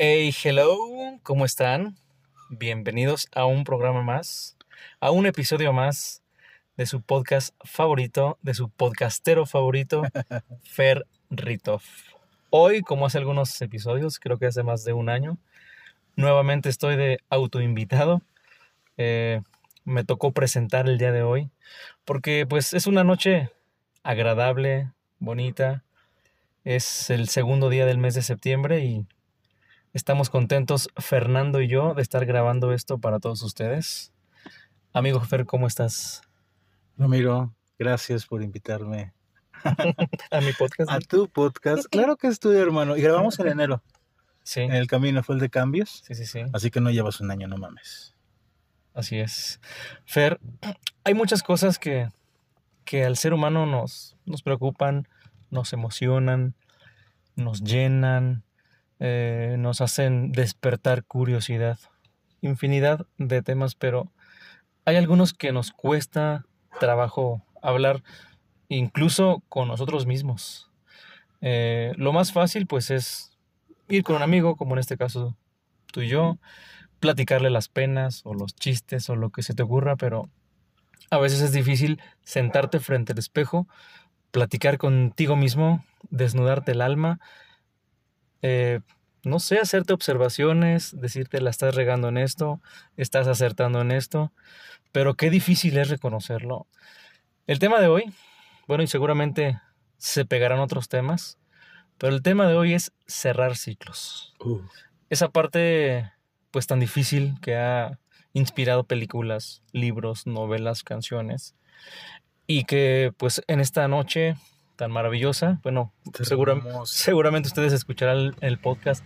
Hey, hello, ¿cómo están? Bienvenidos a un programa más, a un episodio más de su podcast favorito, de su podcastero favorito, Fer Ritov. Hoy, como hace algunos episodios, creo que hace más de un año, nuevamente estoy de autoinvitado. Eh, me tocó presentar el día de hoy, porque pues es una noche agradable, bonita. Es el segundo día del mes de septiembre y estamos contentos, Fernando y yo, de estar grabando esto para todos ustedes. Amigo Fer, ¿cómo estás? Ramiro, gracias por invitarme a mi podcast. A tu podcast. Claro que es tuyo, hermano. Y grabamos en enero. Sí. En el camino fue el de cambios. Sí, sí, sí. Así que no llevas un año, no mames. Así es. Fer, hay muchas cosas que, que al ser humano nos, nos preocupan, nos emocionan, nos llenan, eh, nos hacen despertar curiosidad. Infinidad de temas, pero hay algunos que nos cuesta trabajo hablar incluso con nosotros mismos. Eh, lo más fácil pues es ir con un amigo, como en este caso tú y yo, platicarle las penas o los chistes o lo que se te ocurra, pero a veces es difícil sentarte frente al espejo, platicar contigo mismo, desnudarte el alma, eh, no sé, hacerte observaciones, decirte la estás regando en esto, estás acertando en esto, pero qué difícil es reconocerlo. El tema de hoy, bueno, y seguramente se pegarán otros temas, pero el tema de hoy es cerrar ciclos. Uh. Esa parte, pues tan difícil que ha inspirado películas, libros, novelas, canciones, y que pues en esta noche tan maravillosa, bueno, seguramente ustedes escucharán el, podcast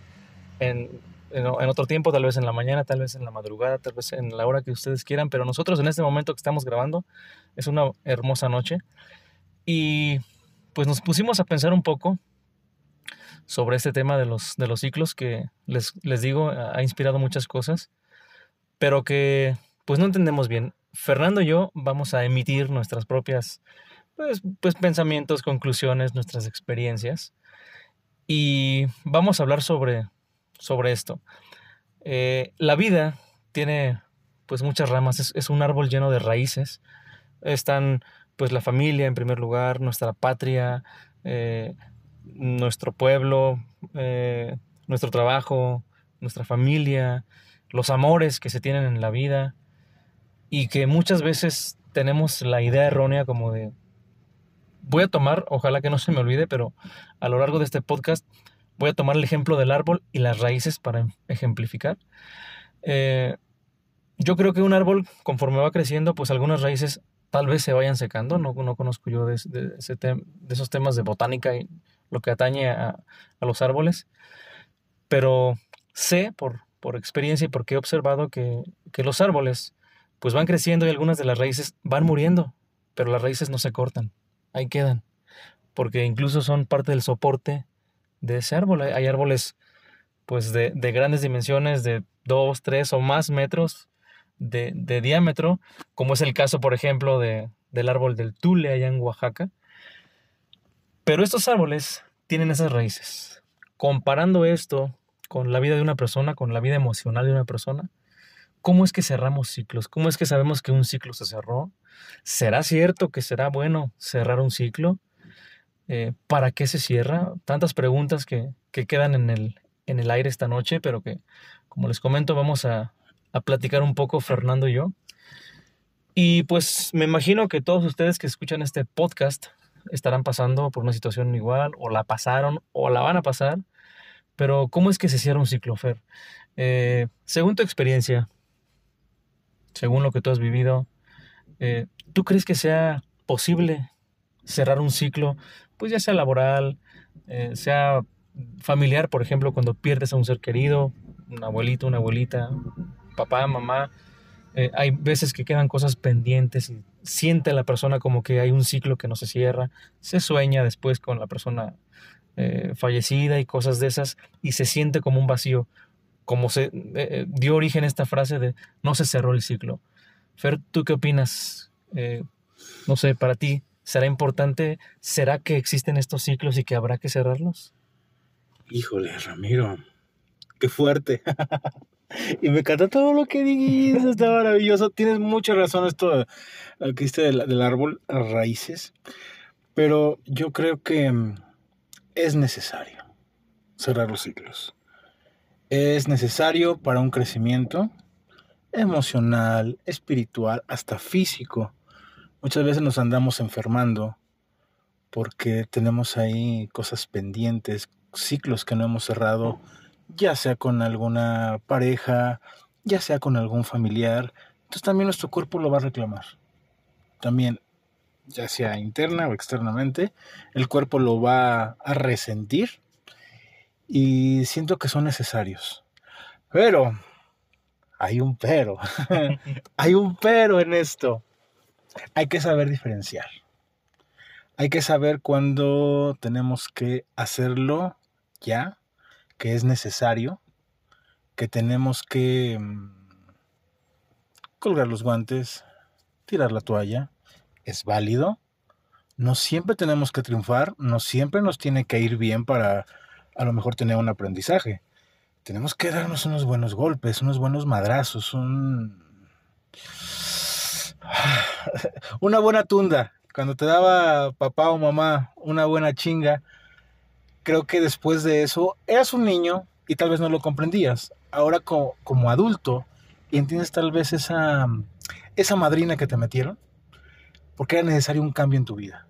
en, en, otro tiempo, tal vez en la mañana, tal vez en la madrugada, tal vez en la hora que ustedes quieran, pero nosotros en este momento que estamos grabando es una hermosa noche. Y pues nos pusimos a pensar un poco sobre este tema de los, de los ciclos que les, les digo ha inspirado muchas cosas, pero que pues no entendemos bien. Fernando y yo vamos a emitir nuestras propias pues, pues pensamientos, conclusiones, nuestras experiencias y vamos a hablar sobre, sobre esto. Eh, la vida tiene pues muchas ramas, es, un árbol lleno de raíces. Están pues la familia en primer lugar, nuestra patria, eh, nuestro pueblo, eh, nuestro trabajo, nuestra familia, los amores que se tienen en la vida y que muchas veces tenemos la idea errónea como de voy a tomar, ojalá que no se me olvide, pero a lo largo de este podcast voy a tomar el ejemplo del árbol y las raíces para ejemplificar. Eh, yo creo que un árbol, conforme va creciendo, pues algunas raíces tal vez se vayan secando. No, no conozco yo de, esos temas de botánica y lo que atañe a, los árboles. Pero sé por, por experiencia y porque he observado que, que los árboles pues van creciendo y algunas de las raíces van muriendo, pero las raíces no se cortan, ahí quedan, porque incluso son parte del soporte de ese árbol. Hay, árboles pues de, de, grandes dimensiones, de dos, tres o más metros, de, diámetro, como es el caso, por ejemplo, de, del árbol del Tule allá en Oaxaca. Pero estos árboles tienen esas raíces. Comparando esto con la vida de una persona, con la vida emocional de una persona, ¿cómo es que cerramos ciclos? ¿Cómo es que sabemos que un ciclo se cerró? ¿Será cierto que será bueno cerrar un ciclo? Eh, ¿Para qué se cierra? Tantas preguntas que, que quedan en el, en el aire esta noche, pero que, como les comento, vamos a, a platicar un poco Fernando y yo. Y pues me imagino que todos ustedes que escuchan este podcast estarán pasando por una situación igual, o la pasaron, o la van a pasar. Pero ¿cómo es que se cierra un ciclo, Fer? Eh, según tu experiencia, según lo que tú has vivido, eh, ¿tú crees que sea posible cerrar un ciclo, pues ya sea laboral, eh, sea familiar, por ejemplo, cuando pierdes a un ser querido, un abuelito, una abuelita, papá, mamá, eh, hay veces que quedan cosas pendientes y siente la persona como que hay un ciclo que no se cierra, se sueña después con la persona fallecida y cosas de esas y se siente como un vacío, como se eh, dio origen a esta frase de no se cerró el ciclo. Fer, ¿tú qué opinas? no sé, para ti, ¿será importante? ¿Será que existen estos ciclos y que habrá que cerrarlos? Híjole, Ramiro, qué fuerte. y me encanta todo lo que dijiste, está maravilloso. Tienes mucha razón esto lo que dijiste del, del árbol, las raíces. Pero yo creo que mm, es necesario cerrar los ciclos. Es necesario para un crecimiento emocional, espiritual, hasta físico. Muchas veces nos andamos enfermando porque tenemos ahí cosas pendientes, ciclos que no hemos cerrado, ya sea con alguna pareja, ya sea con algún familiar. Entonces también nuestro cuerpo lo va a reclamar. También, ya sea interna o externamente, el cuerpo lo va a resentir y siento que son necesarios. Pero, hay un pero, hay un pero en esto. Hay que saber diferenciar. Hay que saber cuándo tenemos que hacerlo ya, que es necesario, que tenemos que mm, colgar los guantes, tirar la toalla, es válido. No siempre tenemos que triunfar, no siempre nos tiene que ir bien para a lo mejor tener un aprendizaje. Tenemos que darnos unos buenos golpes, unos buenos madrazos, un... una buena tunda. Cuando te daba papá o mamá una buena chinga, creo que después de eso eras un niño y tal vez no lo comprendías. Ahora como, como adulto entiendes tal vez esa, esa madrina que te metieron, porque era necesario un cambio en tu vida.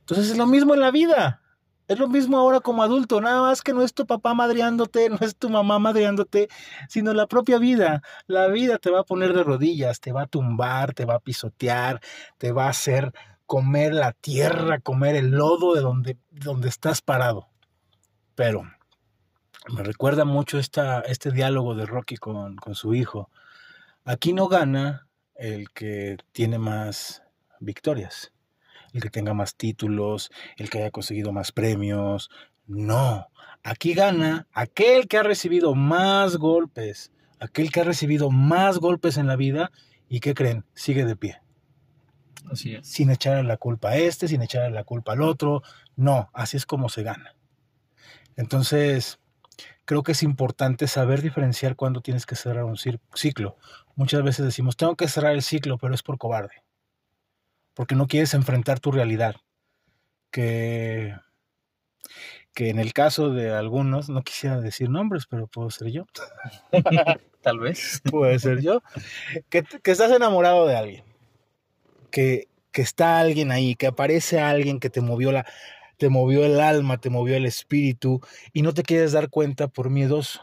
Entonces es lo mismo en la vida. Es lo mismo ahora como adulto, nada más que no es tu papá madreándote, no es tu mamá madreándote, sino la propia vida. La vida te va a poner de rodillas, te va a tumbar, te va a pisotear, te va a hacer comer la tierra, comer el lodo de donde, donde estás parado. Pero me recuerda mucho esta, este diálogo de Rocky con, con su hijo. Aquí no gana el que tiene más victorias, el que tenga más títulos, el que haya conseguido más premios. No, aquí gana aquel que ha recibido más golpes, aquel que ha recibido más golpes en la vida y que creen, sigue de pie. Así es. Sin echarle la culpa a este, sin echarle la culpa al otro. No, así es como se gana. Entonces, creo que es importante saber diferenciar cuándo tienes que cerrar un ciclo. Muchas veces decimos, tengo que cerrar el ciclo, pero es por cobarde. Porque no quieres enfrentar tu realidad. Que, que en el caso de algunos, no quisiera decir nombres, pero puedo ser yo. Tal vez. Puede ser yo. Que, que estás enamorado de alguien. Que, que está alguien ahí, que aparece alguien que te movió la, te movió el alma, te movió el espíritu y no te quieres dar cuenta por miedoso,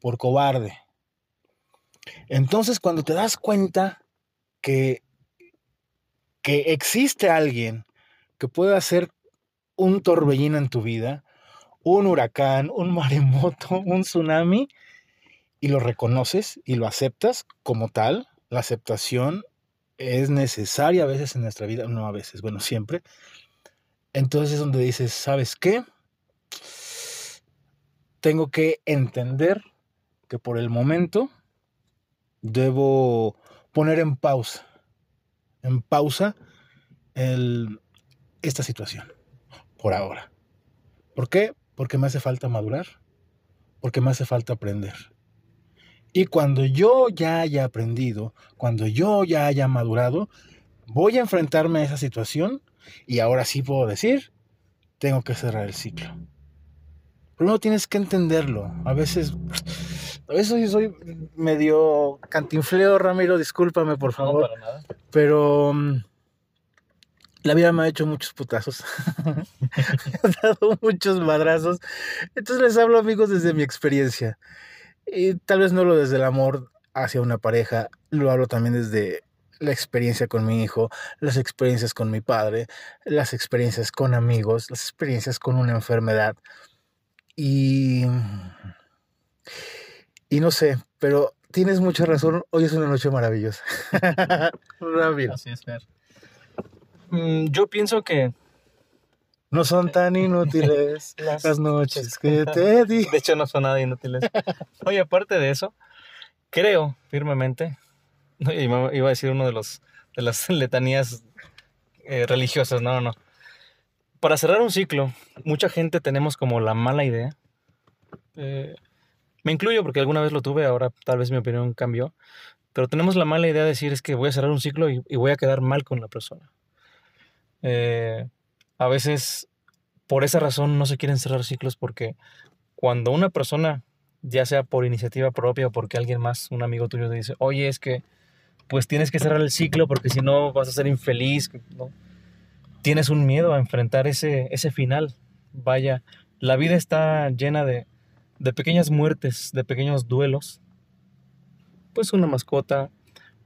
por cobarde. Entonces cuando te das cuenta que, que existe alguien que puede hacer un torbellino en tu vida, un huracán, un maremoto, un tsunami, y lo reconoces y lo aceptas como tal, la aceptación es necesaria a veces en nuestra vida, no a veces, bueno, siempre, entonces es donde dices, ¿sabes qué? Tengo que entender que por el momento debo poner en pausa, en pausa esta situación, por ahora. ¿Por qué? Porque me hace falta madurar, porque me hace falta aprender. Y cuando yo ya haya aprendido, cuando yo ya haya madurado, voy a enfrentarme a esa situación y ahora sí puedo decir, tengo que cerrar el ciclo. Primero tienes que entenderlo. A veces, a veces soy medio cantinfleo, Ramiro, discúlpame por favor. No, para nada. Pero um, la vida me ha hecho muchos putazos. me ha dado muchos madrazos. Entonces les hablo amigos desde mi experiencia. Y tal vez no lo desde el amor hacia una pareja, lo hablo también desde la experiencia con mi hijo, las experiencias con mi padre, las experiencias con amigos, las experiencias con una enfermedad. Y, y no sé, pero tienes mucha razón, hoy es una noche maravillosa. Ramiro. Así es, Fer. Mm, yo pienso que No son tan inútiles las noches que te di. de hecho no son nada inútiles. Oye, aparte de eso, creo firmemente, iba a decir uno de los de las letanías eh, religiosas, no, no. Para cerrar un ciclo, mucha gente tenemos como la mala idea. eh, Me incluyo porque alguna vez lo tuve, ahora tal vez mi opinión cambió. Pero tenemos la mala idea de decir es que voy a cerrar un ciclo y, voy a quedar mal con la persona. Eh, a veces por esa razón no se quieren cerrar ciclos porque cuando una persona, ya sea por iniciativa propia o porque alguien más, un amigo tuyo, te dice, oye, es que pues tienes que cerrar el ciclo porque si no vas a ser infeliz. Tienes un miedo a enfrentar ese, ese final. Vaya, la vida está llena de, de pequeñas muertes, de pequeños duelos. Pues una mascota,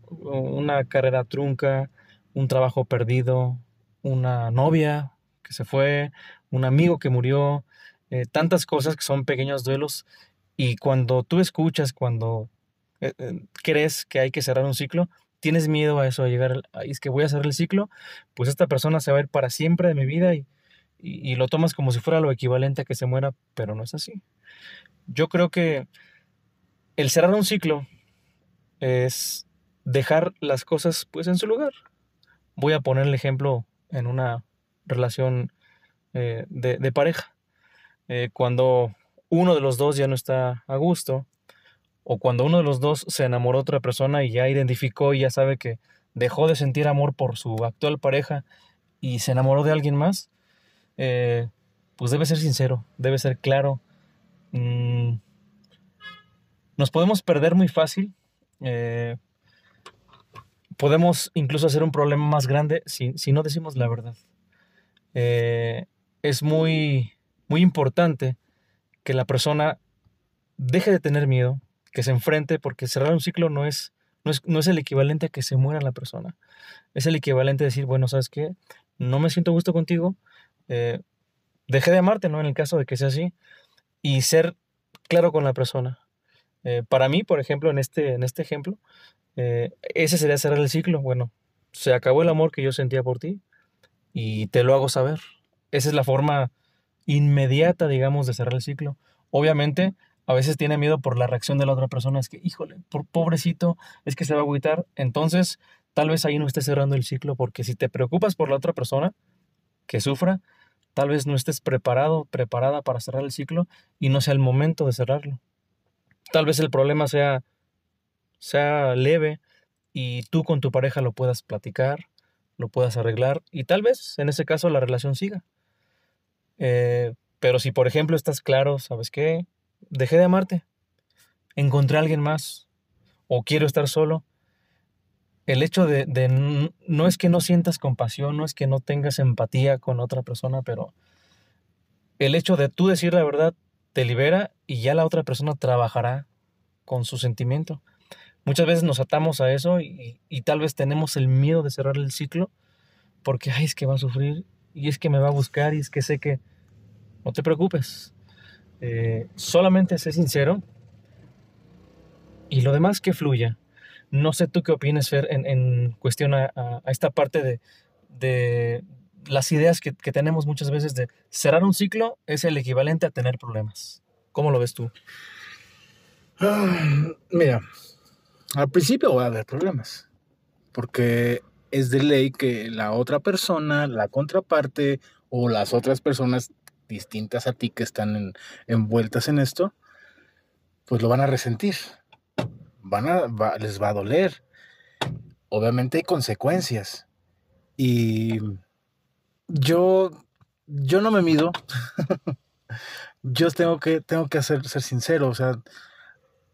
una carrera trunca, un trabajo perdido, una novia que se fue, un amigo que murió, eh, tantas cosas que son pequeños duelos. Y cuando tú escuchas, cuando eh, eh, crees que hay que cerrar un ciclo, tienes miedo a eso, a llegar, a, es que voy a cerrar el ciclo, pues esta persona se va a ir para siempre de mi vida y, y, lo tomas como si fuera lo equivalente a que se muera, pero no es así. Yo creo que el cerrar un ciclo es dejar las cosas pues en su lugar. Voy a poner el ejemplo en una relación de, de, pareja. cuando uno de los dos ya no está a gusto, o cuando uno de los dos se enamoró de otra persona y ya identificó y ya sabe que dejó de sentir amor por su actual pareja y se enamoró de alguien más, eh, pues debe ser sincero, debe ser claro. Mm, nos podemos perder muy fácil. Eh, podemos incluso hacer un problema más grande si, no decimos la verdad. Eh, es muy, muy importante que la persona deje de tener miedo, que se enfrente, porque cerrar un ciclo no es, no es, el equivalente a que se muera la persona. Es el equivalente a decir, bueno, ¿sabes qué? No me siento gusto contigo, eh, dejé de amarte, ¿no? En el caso de que sea así, y ser claro con la persona. Eh, para mí, por ejemplo, en este, en este ejemplo, eh, ese sería cerrar el ciclo. Bueno, se acabó el amor que yo sentía por ti y te lo hago saber. Esa es la forma inmediata, digamos, de cerrar el ciclo. Obviamente, a veces tiene miedo por la reacción de la otra persona, es que, híjole, por pobrecito, es que se va a agüitar. Entonces, tal vez ahí no estés cerrando el ciclo, porque si te preocupas por la otra persona que sufra, tal vez no estés preparado, preparada para cerrar el ciclo y no sea el momento de cerrarlo. Tal vez el problema sea, sea leve y tú con tu pareja lo puedas platicar, lo puedas arreglar y tal vez en ese caso la relación siga. Eh, pero si por ejemplo estás claro, ¿sabes qué? dejé de amarte, encontré a alguien más o quiero estar solo. El hecho de, no es que no sientas compasión, no es que no tengas empatía con otra persona, pero el hecho de tú decir la verdad te libera y ya la otra persona trabajará con su sentimiento. Muchas veces nos atamos a eso y, y, tal vez tenemos el miedo de cerrar el ciclo porque, ay, es que va a sufrir y es que me va a buscar y es que sé que... No te preocupes, eh, solamente sé sincero y lo demás que fluya. No sé tú qué opinas, Fer, en, cuestión a, esta parte de, las ideas que, tenemos muchas veces de cerrar un ciclo es el equivalente a tener problemas. ¿Cómo lo ves tú? Ah, mira, al principio va a haber problemas, porque es de ley que la otra persona, la contraparte o las otras personas distintas a ti que están envueltas en esto, pues lo van a resentir. Van a, les va a doler. Obviamente hay consecuencias. Y yo, yo no me mido. yo tengo que, tengo que ser sincero. O sea,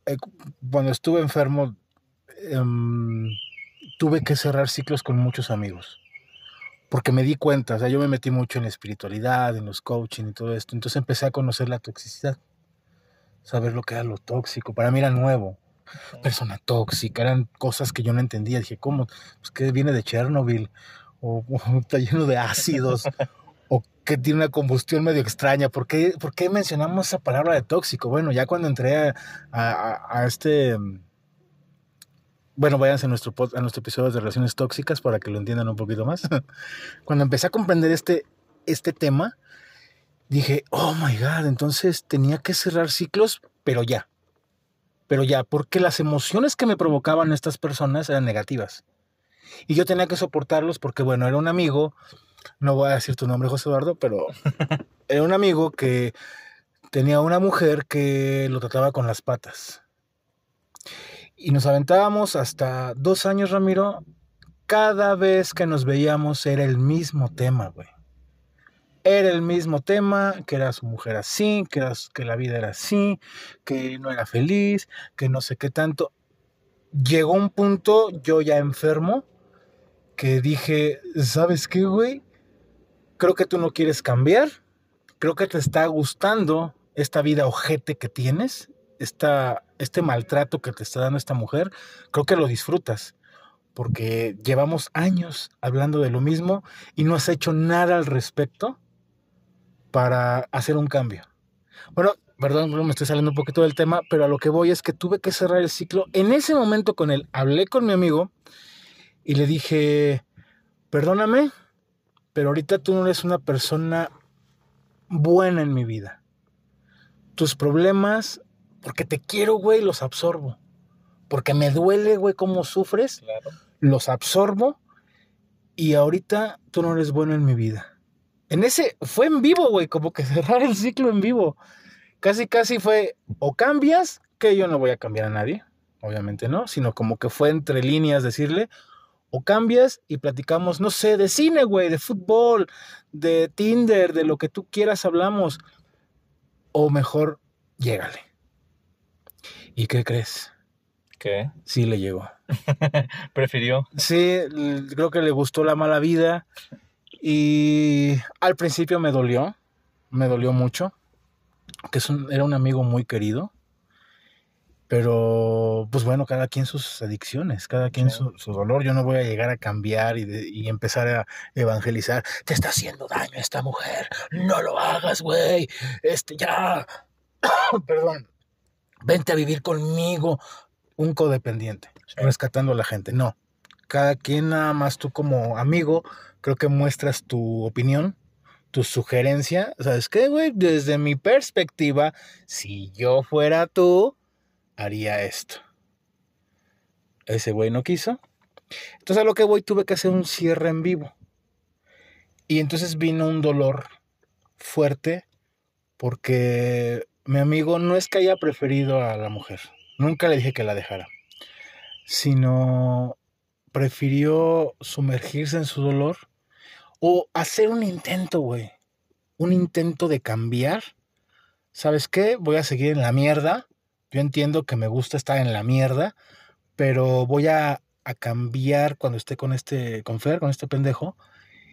eh, cuando estuve enfermo, em, tuve que cerrar ciclos con muchos amigos porque me di cuenta, o sea, yo me metí mucho en la espiritualidad, en los coaching y todo esto, entonces empecé a conocer la toxicidad, saber lo que era lo tóxico, para mí era nuevo, persona tóxica, eran cosas que yo no entendía, dije, ¿cómo? Pues que viene de Chernobyl, o, está lleno de ácidos, o que tiene una combustión medio extraña, ¿por qué, ¿por qué mencionamos esa palabra de tóxico? Bueno, ya cuando entré a, este bueno, váyanse a nuestro, a nuestro episodio de relaciones tóxicas para que lo entiendan un poquito más. Cuando empecé a comprender este, este tema, dije, oh my God, entonces tenía que cerrar ciclos, pero ya. Pero ya, porque las emociones que me provocaban estas personas eran negativas. Y yo tenía que soportarlos porque, bueno, era un amigo, no voy a decir tu nombre, José Eduardo, pero era un amigo que tenía una mujer que lo trataba con las patas. Y nos aventábamos hasta dos años, Ramiro. Cada vez que nos veíamos era el mismo tema, güey. Era el mismo tema, que era su mujer así, que, era, que la vida era así, que no era feliz, que no sé qué tanto. Llegó un punto, yo ya enfermo, que dije, ¿sabes qué, güey? Creo que tú no quieres cambiar. Creo que te está gustando esta vida ojete que tienes, esta, este maltrato que te está dando esta mujer. Creo que lo disfrutas, porque llevamos años hablando de lo mismo y no has hecho nada al respecto para hacer un cambio. Bueno, perdón, me estoy saliendo un poquito del tema, pero a lo que voy es que tuve que cerrar el ciclo. En ese momento con él, hablé con mi amigo y le dije, perdóname, pero ahorita tú no eres una persona buena en mi vida. Tus problemas, porque te quiero, güey, los absorbo. Porque me duele, güey, cómo sufres, los absorbo y ahorita tú no eres bueno en mi vida. En ese, fue en vivo, güey, como que cerrar el ciclo en vivo. Casi, casi fue, o cambias, que yo no voy a cambiar a nadie, obviamente no, sino como que fue entre líneas decirle, o cambias y platicamos, no sé, de cine, güey, de fútbol, de Tinder, de lo que tú quieras hablamos. O mejor, llégale. ¿Y qué crees? ¿Qué? Sí le llegó. Prefirió. Sí, creo que le gustó la mala vida. Y al principio me dolió, me dolió mucho, que era un amigo muy querido. Pero, pues bueno, cada quien sus adicciones, cada quien su, dolor. Yo no voy a llegar a cambiar y, empezar a evangelizar. Te está haciendo daño esta mujer. No lo hagas, güey. Este, ya. Perdón. Vente a vivir conmigo. Un codependiente, rescatando a la gente. No. Cada quien, nada más tú como amigo, creo que muestras tu opinión, tu sugerencia. ¿Sabes qué, güey? Desde mi perspectiva, si yo fuera tú, haría esto. Ese güey no quiso. Entonces a lo que voy tuve que hacer un cierre en vivo. Y entonces vino un dolor fuerte porque mi amigo no es que haya preferido a la mujer. Nunca le dije que la dejara. Sino prefirió sumergirse en su dolor o hacer un intento, güey. Un intento de cambiar. ¿Sabes qué? Voy a seguir en la mierda yo entiendo que me gusta estar en la mierda, pero voy a, cambiar cuando esté con este, con Fer, con este pendejo.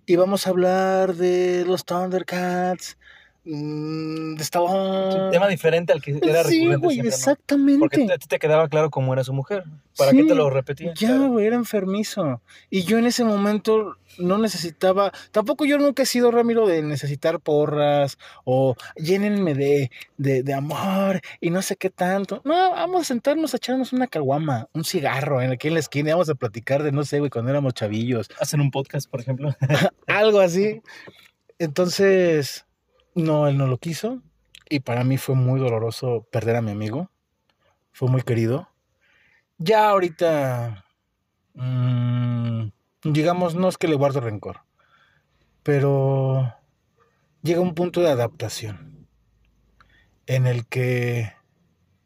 Y vamos a hablar de los Thundercats, Mm, estaba... Un tema diferente al que era sí, güey, exactamente. Porque a ti te quedaba claro cómo era su mujer. ¿Para qué te lo repetía? Ya, güey, era enfermizo. Y yo en ese momento no necesitaba... Tampoco yo nunca he sido, Ramiro, de necesitar porras o llénenme de, de, amor y no sé qué tanto. No, vamos a sentarnos a echarnos una caguama, un cigarro en aquí en la esquina y vamos a platicar de, no sé, güey, cuando éramos chavillos. Hacen un podcast, por ejemplo. Algo así. Entonces no, él no lo quiso. Y para mí fue muy doloroso perder a mi amigo. Fue muy querido. Ya ahorita, mm, digamos, no es que le guardo rencor. Pero llega un punto de adaptación. En el que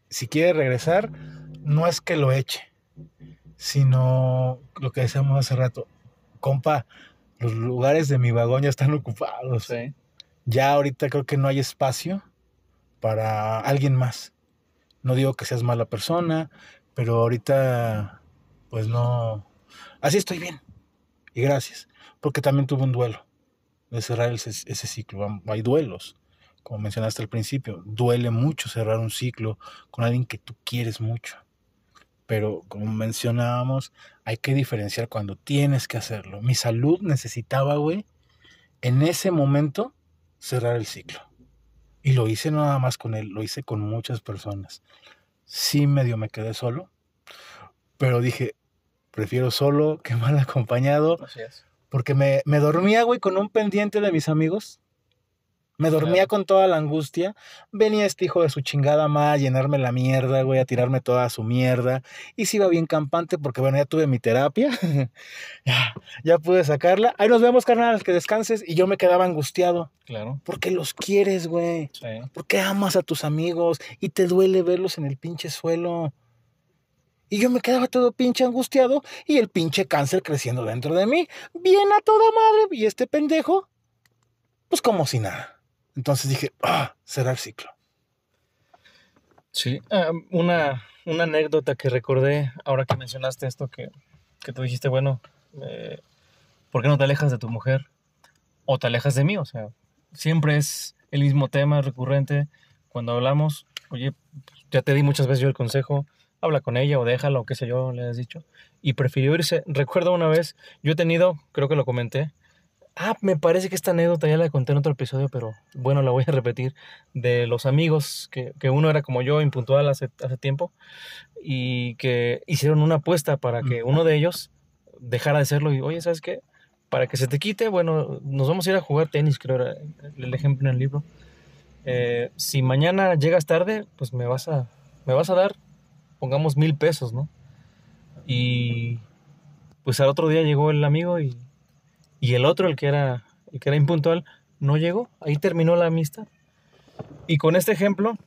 si quiere regresar, no es que lo eche. Sino lo que decíamos hace rato. Compa, los lugares de mi vagón ya están ocupados. Ya ahorita creo que no hay espacio para alguien más. No digo que seas mala persona, pero ahorita pues no... Así estoy bien. Y gracias. Porque también tuve un duelo de cerrar ese, ese ciclo. Hay duelos, como mencionaste al principio. Duele mucho cerrar un ciclo con alguien que tú quieres mucho. Pero como mencionábamos, hay que diferenciar cuando tienes que hacerlo. Mi salud necesitaba, güey, en ese momento cerrar el ciclo. Y lo hice no nada más con él, lo hice con muchas personas. Sí, medio me quedé solo, pero dije, prefiero solo que mal acompañado. Así es. Porque me, me dormía, güey, con un pendiente de mis amigos. Me dormía con toda la angustia. Venía este hijo de su chingada madre a llenarme la mierda, güey, a tirarme toda su mierda. Y si iba bien campante porque, bueno, ya tuve mi terapia. ya, ya pude sacarla. Ahí nos vemos, carnal, que descanses. Y yo me quedaba angustiado. Claro. Porque los quieres, güey. Sí. Porque amas a tus amigos y te duele verlos en el pinche suelo. Y yo me quedaba todo pinche angustiado y el pinche cáncer creciendo dentro de mí. Bien a toda madre. Y este pendejo, pues como si nada. Entonces dije, ah, será el ciclo. Sí, ah, una, una anécdota que recordé ahora que mencionaste esto, que, que tú dijiste, bueno, eh, ¿por qué no te alejas de tu mujer? O te alejas de mí, o sea, siempre es el mismo tema recurrente. Cuando hablamos, oye, ya te di muchas veces yo el consejo, habla con ella o déjala o qué sé yo, le has dicho. Y prefirió irse. Recuerdo una vez, yo he tenido, creo que lo comenté, Ah, me parece que esta anécdota ya la conté en otro episodio, pero bueno, la voy a repetir. De los amigos, que, que uno era como yo, impuntual hace, hace, tiempo, y que hicieron una apuesta para que uno de ellos dejara de serlo. Y, oye, ¿sabes qué? Para que se te quite, bueno, nos vamos a ir a jugar tenis, creo era el ejemplo en el libro. Eh, si mañana llegas tarde, pues me vas a, me vas a dar, pongamos mil pesos, ¿no? Y pues al otro día llegó el amigo y y el otro, el que era, el que era impuntual, no llegó. Ahí terminó la amistad. Y con este ejemplo,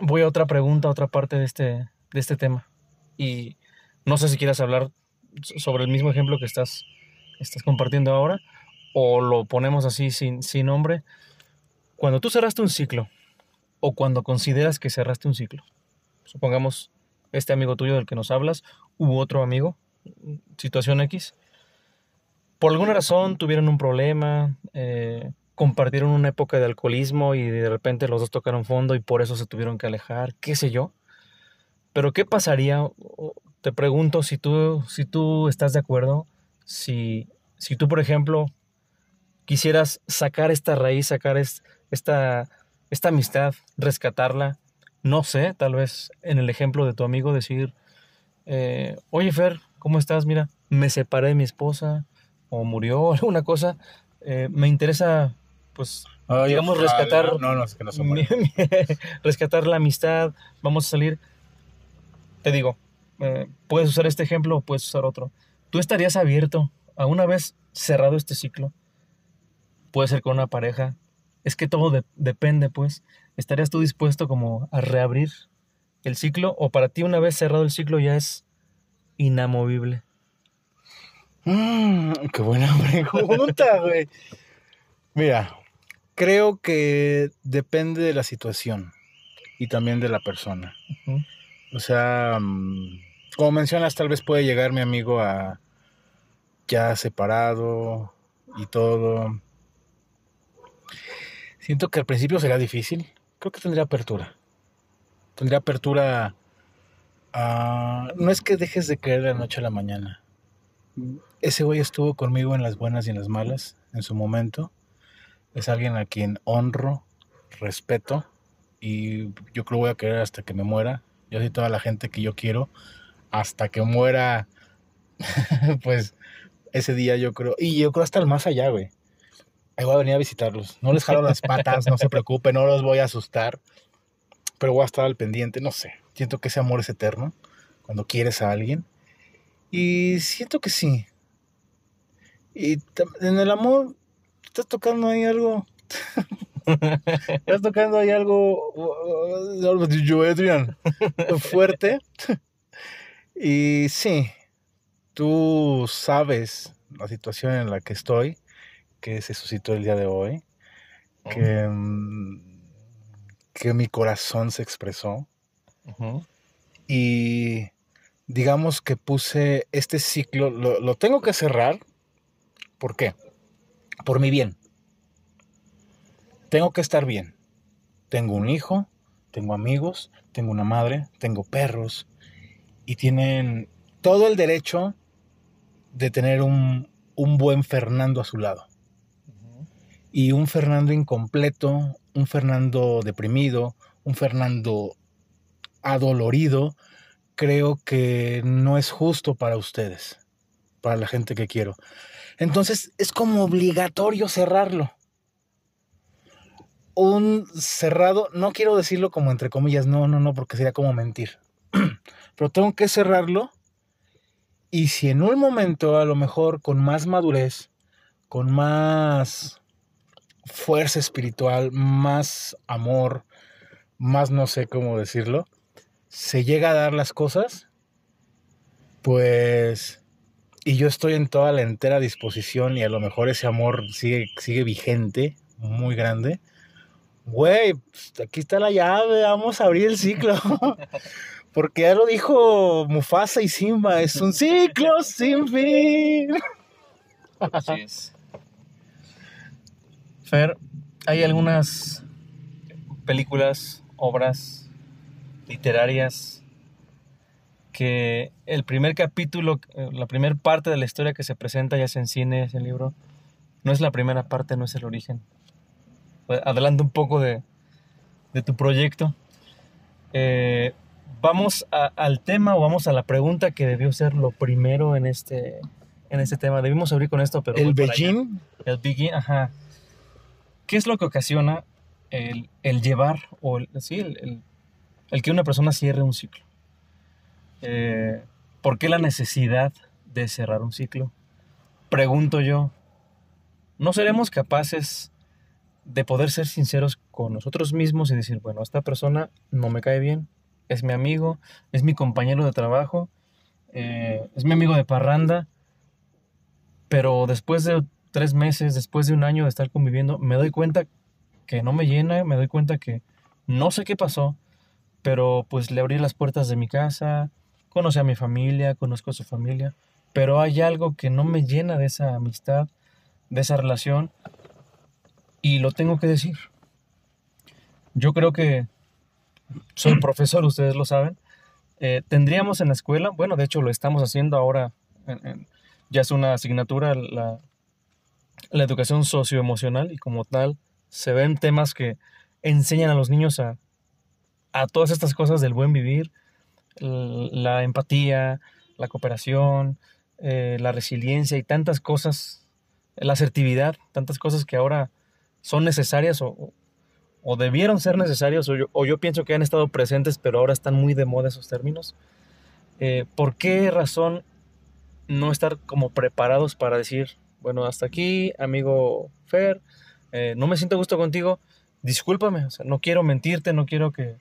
voy a otra pregunta, a otra parte de este, de este tema. Y no sé si quieras hablar sobre el mismo ejemplo que estás, estás compartiendo ahora, o lo ponemos así sin, sin nombre. Cuando tú cerraste un ciclo, o cuando consideras que cerraste un ciclo, supongamos este amigo tuyo del que nos hablas, u otro amigo, situación X, por alguna razón tuvieron un problema, eh, compartieron una época de alcoholismo y de repente los dos tocaron fondo y por eso se tuvieron que alejar, qué sé yo. Pero ¿qué pasaría? Te pregunto si tú, si tú estás de acuerdo, si, si tú, por ejemplo, quisieras sacar esta raíz, sacar esta, esta amistad, rescatarla, no sé, tal vez en el ejemplo de tu amigo decir, eh, oye Fer, ¿cómo estás? Mira, me separé de mi esposa, o murió alguna cosa, eh, me interesa, pues, digamos, rescatar, no, no, es que no rescatar la amistad, vamos a salir. Te digo, eh, puedes usar este ejemplo o puedes usar otro. ¿Tú estarías abierto a una vez cerrado este ciclo? Puede ser con una pareja. Es que todo depende, pues. ¿Estarías tú dispuesto como a reabrir el ciclo o para ti una vez cerrado el ciclo ya es inamovible? Mmm, qué buena pregunta, güey. Mira, creo que depende de la situación y también de la persona. O sea, mm, como mencionas, tal vez puede llegar mi amigo a ya separado y todo. Siento que al principio será difícil. Creo que tendría apertura. Tendría apertura a... No es que dejes de creer de la noche a la mañana ese güey estuvo conmigo en las buenas y en las malas en su momento. Es alguien a quien honro, respeto y yo creo que voy a querer hasta que me muera. Yo soy toda la gente que yo quiero hasta que muera. pues ese día yo creo. Y yo creo hasta el más allá, güey. Ahí voy a venir a visitarlos. No les jalo las patas, no se preocupen, no los voy a asustar. Pero voy a estar al pendiente, no sé. Siento que ese amor es eterno cuando quieres a alguien. Y siento que sí. Y en el amor, estás tocando ahí algo. estás tocando ahí algo. Yo, Adrián. Fuerte. y sí, tú sabes la situación en la que estoy, que se suscitó el día de hoy, que, mm, que mi corazón se expresó. Y digamos que puse este ciclo, lo, tengo que cerrar. ¿Por qué? Por mi bien. Tengo que estar bien. Tengo un hijo, tengo amigos, tengo una madre, tengo perros y tienen todo el derecho de tener un, un buen Fernando a su lado. Y un Fernando incompleto, un Fernando deprimido, un Fernando adolorido, creo que no es justo para ustedes, para la gente que quiero. Entonces es como obligatorio cerrarlo. un cerrado, no quiero decirlo como entre comillas, no, no, no, porque sería como mentir. Pero tengo que cerrarlo. Y si en un momento, a lo mejor con más madurez, con más fuerza espiritual, más amor, más no sé cómo decirlo, se llega a dar las cosas, pues, y yo estoy en toda la entera disposición y a lo mejor ese amor sigue, sigue vigente, muy grande. Güey, pues, aquí está la llave, vamos a abrir el ciclo. Porque ya lo dijo Mufasa y Simba, es un ciclo sin fin. Así es. Fer, hay algunas películas, obras literarias que el primer capítulo, eh, la primera parte de la historia que se presenta, ya sea en cine, ese libro, no es la primera parte, no es el origen. Pues, adelante un poco de, tu proyecto. Eh, vamos al tema o vamos a la pregunta que debió ser lo primero en este, en este tema. Debimos abrir con esto, pero... El Beijing. El Beijing, ajá. ¿Qué es lo que ocasiona el, llevar o el, el, que una persona cierre un ciclo? Eh, ¿Por qué la necesidad de cerrar un ciclo? Pregunto yo, ¿no seremos capaces de poder ser sinceros con nosotros mismos y decir, bueno, esta persona no me cae bien, es mi amigo, es mi compañero de trabajo, eh, es mi amigo de parranda, pero después de tres meses, después de un año de estar conviviendo, me doy cuenta que no me llena, me doy cuenta que no sé qué pasó, pero pues le abrí las puertas de mi casa, conocí a mi familia, conozco a su familia, pero hay algo que no me llena de esa amistad, de esa relación, y lo tengo que decir. Yo creo que soy profesor, ustedes lo saben. Eh, tendríamos en la escuela, bueno, de hecho lo estamos haciendo ahora, ya es una asignatura, la, la educación socioemocional y como tal se ven temas que enseñan a los niños a, a todas estas cosas del buen vivir, la empatía, la cooperación, eh, la resiliencia y tantas cosas, la asertividad, tantas cosas que ahora son necesarias o, o debieron ser necesarias o yo, o yo, pienso que han estado presentes pero ahora están muy de moda esos términos. Eh, ¿Por qué razón no estar como preparados para decir, bueno, hasta aquí, amigo Fer, eh, no me siento gusto contigo, discúlpame, no quiero mentirte, no quiero que...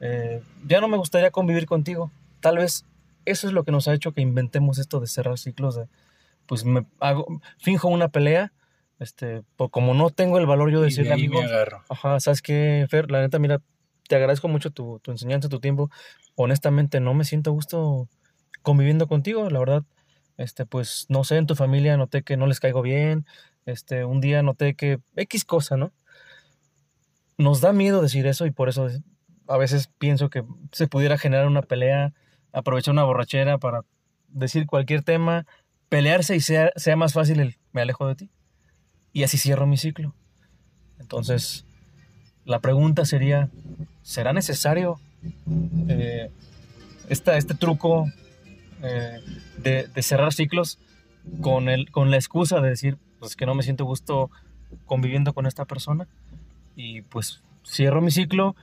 Eh, ya no me gustaría convivir contigo. Tal vez eso es lo que nos ha hecho que inventemos esto de cerrar ciclos de, pues me hago, finjo una pelea, este, pues como no tengo el valor yo de decirle amigo, ajá, sabes qué, Fer, la neta, mira, te agradezco mucho tu, tu enseñanza, tu tiempo, honestamente no me siento gusto conviviendo contigo, la verdad, este, pues, no sé, en tu familia noté que no les caigo bien, este, un día noté que X cosa, ¿no? Nos da miedo decir eso y por eso a veces pienso que se pudiera generar una pelea, aprovechar una borrachera para decir cualquier tema, pelearse y sea, sea más fácil el me alejo de ti. Y así cierro mi ciclo. Entonces, la pregunta sería, ¿será necesario eh, este truco eh, de, cerrar ciclos con, el, con la excusa de decir, pues que no me siento gusto conviviendo con esta persona y pues cierro mi ciclo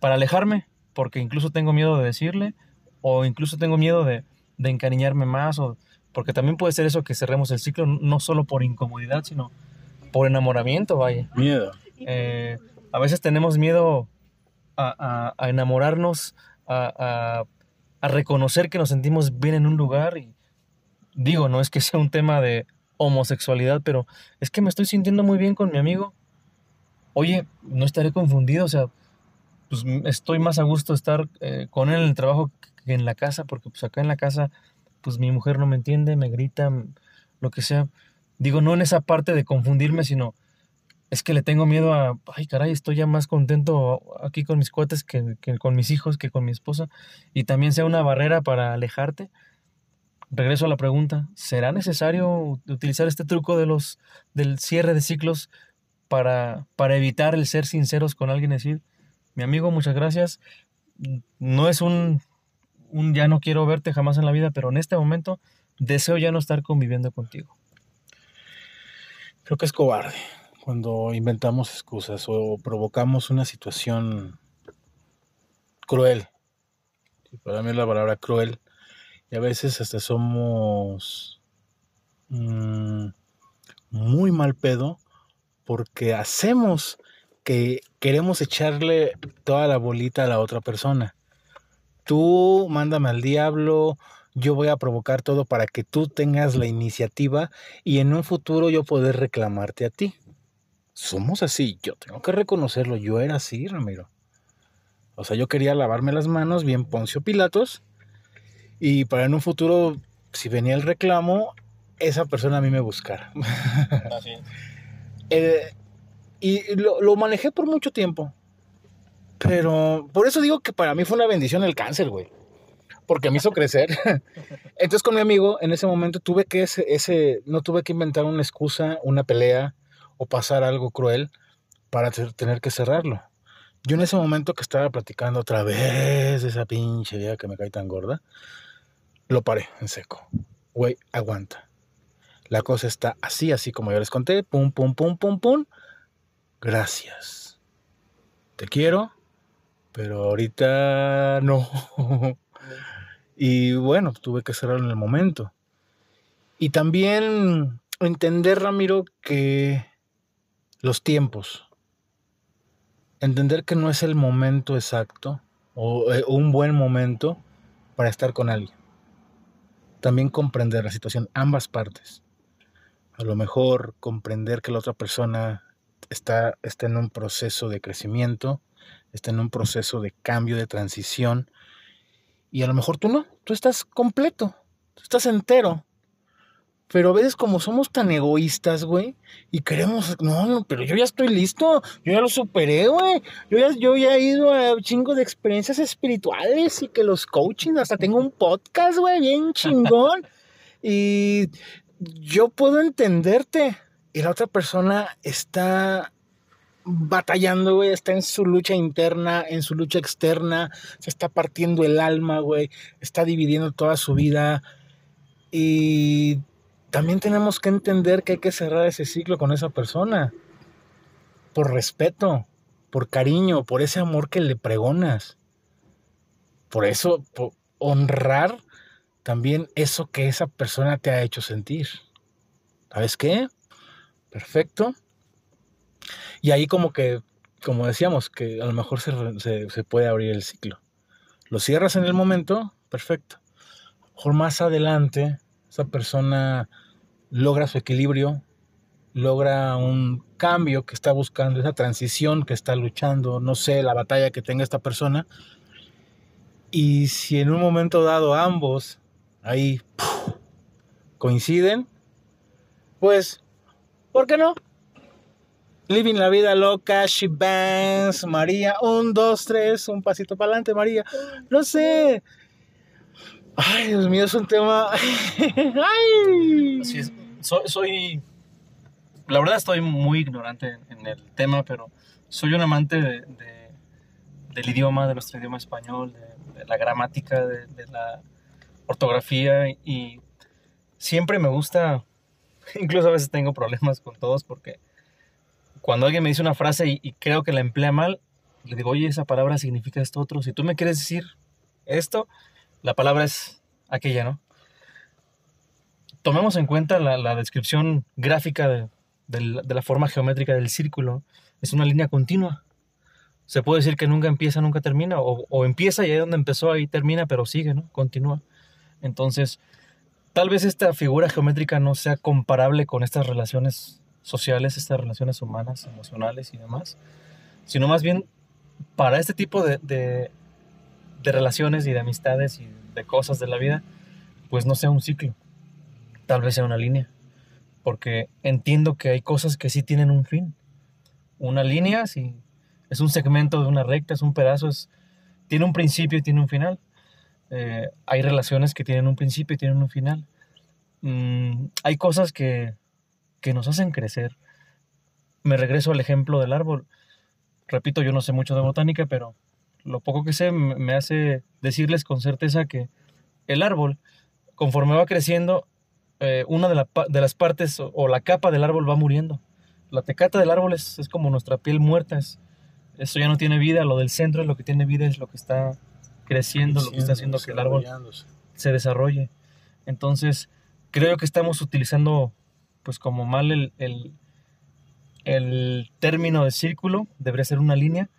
para alejarme, porque incluso tengo miedo de decirle o incluso tengo miedo de, de encariñarme más o porque también puede ser eso que cerremos el ciclo no solo por incomodidad, sino por enamoramiento, vaya. Miedo. Eh, a veces tenemos miedo a, a, enamorarnos, a, a reconocer que nos sentimos bien en un lugar y digo, no es que sea un tema de homosexualidad, pero es que me estoy sintiendo muy bien con mi amigo. Oye, no estaré confundido, o sea, pues estoy más a gusto estar eh, con él en el trabajo que en la casa, porque pues acá en la casa, pues mi mujer no me entiende, me grita, lo que sea. Digo, no en esa parte de confundirme, sino es que le tengo miedo a, ay caray, estoy ya más contento aquí con mis cuates que, con mis hijos, que con mi esposa, y también sea una barrera para alejarte. Regreso a la pregunta, ¿será necesario utilizar este truco de los, del cierre de ciclos para, para evitar el ser sinceros con alguien decir, mi amigo, muchas gracias, no es un, un ya no quiero verte jamás en la vida, pero en este momento deseo ya no estar conviviendo contigo? Creo que es cobarde cuando inventamos excusas o provocamos una situación cruel. Para mí es la palabra cruel. Y a veces hasta somos mm, muy mal pedo porque hacemos que queremos echarle toda la bolita a la otra persona. Tú mándame al diablo, yo voy a provocar todo para que tú tengas la iniciativa y en un futuro yo poder reclamarte a ti. Somos así, yo tengo que reconocerlo, yo era así, Ramiro. O sea, yo quería lavarme las manos bien Poncio Pilatos y para en un futuro, si venía el reclamo, esa persona a mí me buscara. Así. Eh, y lo, lo, manejé por mucho tiempo. Pero por eso digo que para mí fue una bendición el cáncer, güey. Porque me hizo crecer. Entonces con mi amigo, en ese momento tuve que ese, ese, no tuve que inventar una excusa, una pelea o pasar algo cruel para tener que cerrarlo. Yo en ese momento que estaba platicando otra vez esa pinche idea que me cae tan gorda, lo paré en seco. Güey, aguanta. La cosa está así, así como yo les conté. Pum, pum, pum, pum, pum. Gracias. Te quiero, pero ahorita no. y bueno, tuve que cerrarlo en el momento. Y también entender, Ramiro, que los tiempos. Entender que no es el momento exacto o eh, un buen momento para estar con alguien también comprender la situación, ambas partes. A lo mejor comprender que la otra persona está, está en un proceso de crecimiento, está en un proceso de cambio, de transición, y a lo mejor tú no, tú estás completo, tú estás entero, pero a veces como somos tan egoístas, güey, y queremos, no, no, pero yo ya estoy listo, yo ya lo superé, güey. Yo ya, yo ya he ido a un chingo de experiencias espirituales y que los coaching, hasta tengo un podcast, güey, bien chingón. y yo puedo entenderte. Y la otra persona está batallando, güey, está en su lucha interna, en su lucha externa, se está partiendo el alma, güey, está dividiendo toda su vida. Y también tenemos que entender que hay que cerrar ese ciclo con esa persona. Por respeto, por cariño, por ese amor que le pregonas. Por eso, honrar también eso que esa persona te ha hecho sentir. ¿Sabes qué? Perfecto. Y ahí como que, como decíamos, que a lo mejor se, se puede abrir el ciclo. Lo cierras en el momento, perfecto. mejor más adelante, esa persona logra su equilibrio, logra un cambio que está buscando, esa transición que está luchando, no sé, la batalla que tenga esta persona. Y si en un momento dado ambos ahí coinciden, pues, ¿por qué no? Living la vida loca, she bangs, María, un, dos, tres, un pasito para adelante, María. No sé. Ay, Dios mío, es un tema. Ay. Es soy, la verdad estoy muy ignorante en el tema, pero soy un amante de, del idioma, de nuestro idioma español, de, la gramática, de, la ortografía y siempre me gusta, incluso a veces tengo problemas con todos porque cuando alguien me dice una frase y, creo que la emplea mal, le digo, oye, esa palabra significa esto otro. Si tú me quieres decir esto, la palabra es aquella, ¿no? tomemos en cuenta la, descripción gráfica de, la forma geométrica del círculo, es una línea continua. Se puede decir que nunca empieza, nunca termina, o, empieza y ahí donde empezó, ahí termina, pero sigue, ¿no? Continúa. Entonces, tal vez esta figura geométrica no sea comparable con estas relaciones sociales, estas relaciones humanas, emocionales y demás, sino más bien para este tipo de, de relaciones y de amistades y de cosas de la vida, pues no sea un ciclo tal vez sea una línea. Porque entiendo que hay cosas que sí tienen un fin. Una línea, si es un segmento de una recta, es un pedazo, tiene un principio y tiene un final. Eh, hay relaciones que tienen un principio y tienen un final. Mm, hay cosas que, que nos hacen crecer. Me regreso al ejemplo del árbol. Repito, yo no sé mucho de botánica, pero lo poco que sé me hace decirles con certeza que el árbol, conforme va creciendo, eh, una de, las partes o, la capa del árbol va muriendo. la tecata del árbol es, es como nuestra piel muerta, es, eso ya no tiene vida, lo del centro es lo que tiene vida, es lo que está creciendo, lo que está haciendo que el árbol se desarrolle. Entonces, creo que estamos utilizando pues como mal el, el, el término de círculo, debería ser una línea,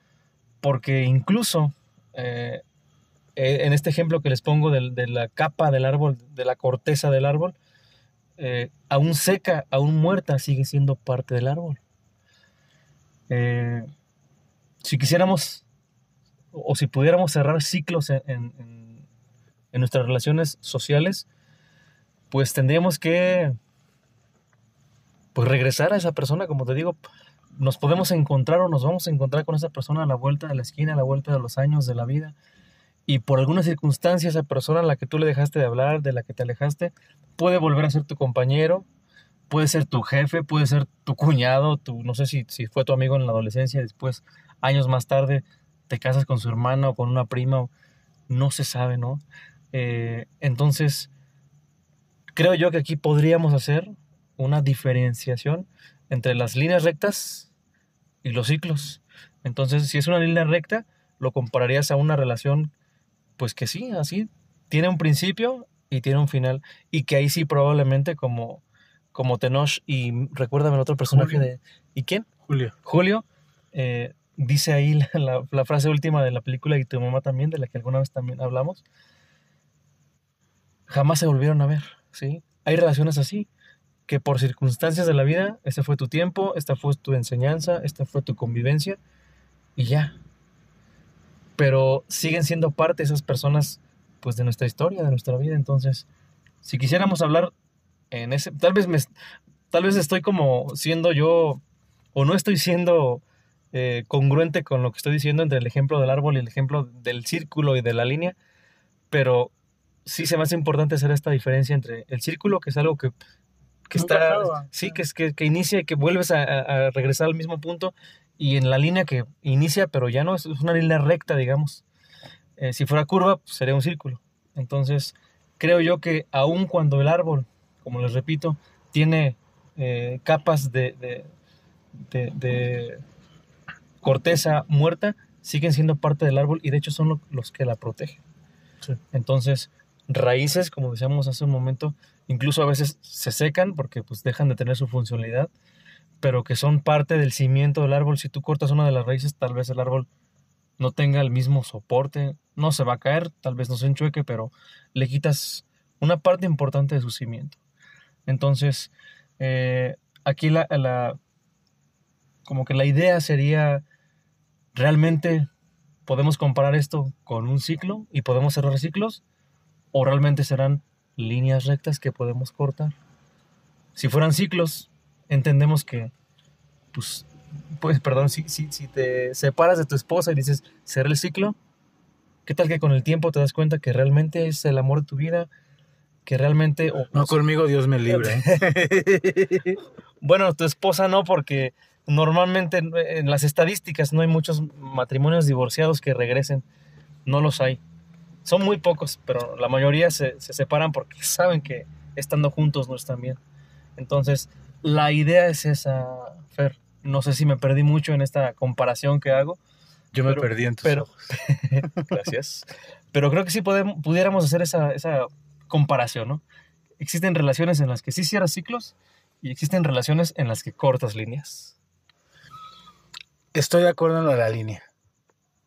porque incluso eh, eh, en este ejemplo que les pongo de, la capa del árbol, de la corteza del árbol, eh, aún seca, aún muerta, sigue siendo parte del árbol. Eh, si quisiéramos o si pudiéramos cerrar ciclos en, en- en- nuestras relaciones sociales, pues tendríamos que pues regresar a esa persona, como te digo, nos podemos encontrar o nos vamos a encontrar con esa persona a la vuelta de la esquina, a la vuelta de los años de la vida. Y por alguna circunstancia esa persona a la que tú le dejaste de hablar, de la que te alejaste, puede volver a ser tu compañero, puede ser tu jefe, puede ser tu cuñado, tu, no sé si, si fue tu amigo en la adolescencia, después, años más tarde, te casas con su hermana o con una prima, no se sabe, ¿no? Eh, entonces, creo yo que aquí podríamos hacer una diferenciación entre las líneas rectas y los ciclos. Entonces, si es una línea recta, lo compararías a una relación, pues que sí, así, tiene un principio y tiene un final. Y que ahí sí probablemente como, como Tenoch y recuérdame el otro personaje Julio. de... ¿Y quién? Julio. Julio, eh, dice ahí la, frase última de la película y tu mamá también, de la que alguna vez también hablamos. Jamás se volvieron a ver, ¿sí? Hay relaciones así, que por circunstancias de la vida, ese fue tu tiempo, esta fue tu enseñanza, esta fue tu convivencia y ya. Pero siguen siendo parte esas personas, pues, de nuestra historia, de nuestra vida. Entonces, si quisiéramos hablar en ese, tal vez me, tal vez estoy como siendo yo, o no estoy siendo eh, congruente con lo que estoy diciendo entre el ejemplo del árbol y el ejemplo del círculo y de la línea, pero sí se me hace importante hacer esta diferencia entre el círculo, que es algo que, que Nunca está, acaba. sí, que, que, que inicia y que vuelves a, regresar al mismo punto, y en la línea que inicia, pero ya no es, es una línea recta, digamos. Eh, si fuera curva, pues, sería un círculo. Entonces, creo yo que aun cuando el árbol, como les repito, tiene eh, capas de, de- de- de corteza muerta, siguen siendo parte del árbol y de hecho son lo- los que la protegen. Sí. Entonces, raíces, como decíamos hace un momento, incluso a veces se secan porque pues dejan de tener su funcionalidad, pero que son parte del cimiento del árbol. Si tú cortas una de las raíces, tal vez el árbol no tenga el mismo soporte, no se va a caer, tal vez no se enchueque, pero le quitas una parte importante de su cimiento. Entonces, eh, aquí la, la- como que la idea sería, ¿realmente podemos comparar esto con un ciclo y podemos cerrar ciclos? ¿O realmente serán líneas rectas que podemos cortar? Si fueran ciclos, entendemos que, pues, pues perdón, si, si, si te separas de tu esposa y dices, cerré el ciclo, ¿qué tal que con el tiempo te das cuenta que realmente es el amor de tu vida? Que realmente... o- No conmigo, Dios me libre. Bueno, tu esposa no, porque normalmente en las estadísticas no hay muchos matrimonios divorciados que regresen. No los hay. Son muy pocos, pero la mayoría se, se separan porque saben que estando juntos no están bien. Entonces, la idea es esa, Fer. No sé si me perdí mucho en esta comparación que hago. Yo me Pero- perdí en tus pero- ojos. Gracias. Pero creo que sí podemos, pudiéramos hacer esa, esa comparación, ¿no? Existen relaciones en las que sí cierras ciclos y existen relaciones en las que cortas líneas. Estoy de acuerdo en lo de la línea.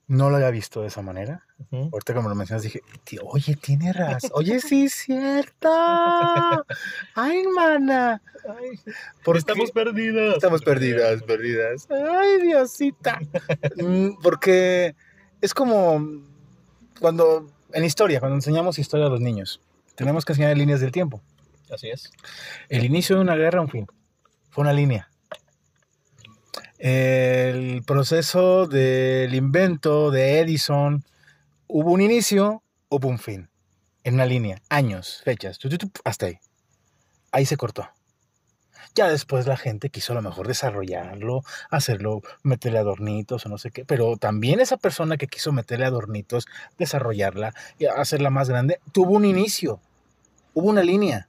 No lo había visto de esa manera. Ahorita como lo mencionas dije, "Tío, oye, tiene razón. Oye, sí cierto. Ay, mana. ¿Por Estamos qué? perdidas. Estamos perdidas, perdidas. Ay, Diosita. Mm, Porque es como cuando, en historia, cuando enseñamos historia a los niños, tenemos que enseñar líneas del tiempo. Así es. El inicio de una guerra, un fin. Fue una línea. El proceso del invento de Edison, hubo un inicio, hubo un fin. En una línea, años, fechas, hasta ahí. Ahí se cortó. Ya después la gente quiso a lo mejor desarrollarlo, hacerlo, meterle adornitos o no sé qué. Pero también esa persona que quiso meterle adornitos, desarrollarla y hacerla más grande, tuvo un inicio, hubo una línea.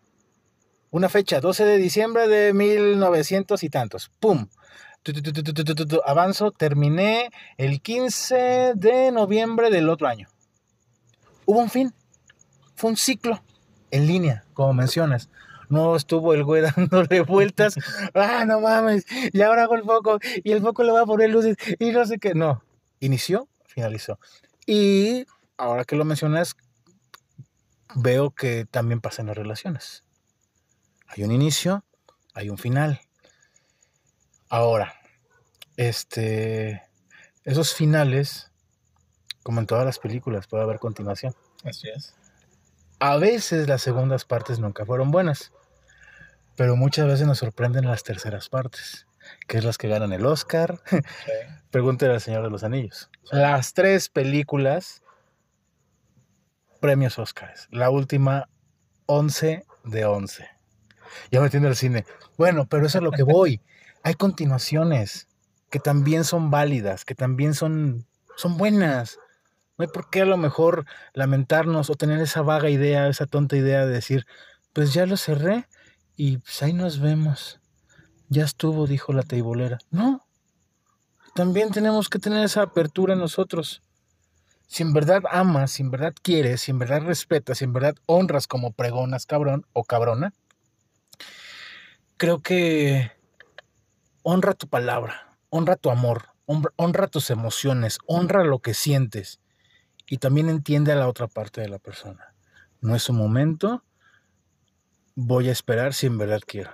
una fecha, 12 de diciembre de 1900 y tantos. ¡Pum! Avanzo, terminé el 15 de noviembre del otro año. Hubo un fin. Fue un ciclo en línea, como mencionas. No estuvo el güey dándole vueltas. ah, no mames. Y ahora hago el foco. Y el foco le va a poner luces. Y no sé qué. No. Inició, finalizó. Y ahora que lo mencionas, veo que también pasa en las relaciones. Hay un inicio, hay un final. Ahora, este, esos finales, como en todas las películas, puede haber continuación. Así es. A veces las segundas partes nunca fueron buenas, pero muchas veces nos sorprenden las terceras partes, que es las que ganan el Oscar. Pregúntale al Señor de los Anillos. Las tres películas, premios Oscars. La última, 11 de 11. Ya metiendo el cine. Bueno, pero eso es lo que voy. Hay continuaciones que también son válidas, que también son, son buenas. No hay por qué a lo mejor lamentarnos o tener esa vaga idea, esa tonta idea de decir, pues ya lo cerré y pues ahí nos vemos. Ya estuvo, dijo la teibolera. No, también tenemos que tener esa apertura nosotros. Si en verdad amas, si en verdad quieres, si en verdad respetas, si en verdad honras como pregonas cabrón o cabrona, creo que honra tu palabra, honra tu amor, honra tus emociones, honra lo que sientes y también entiende a la otra parte de la persona. No es su momento, voy a esperar si en verdad quiero,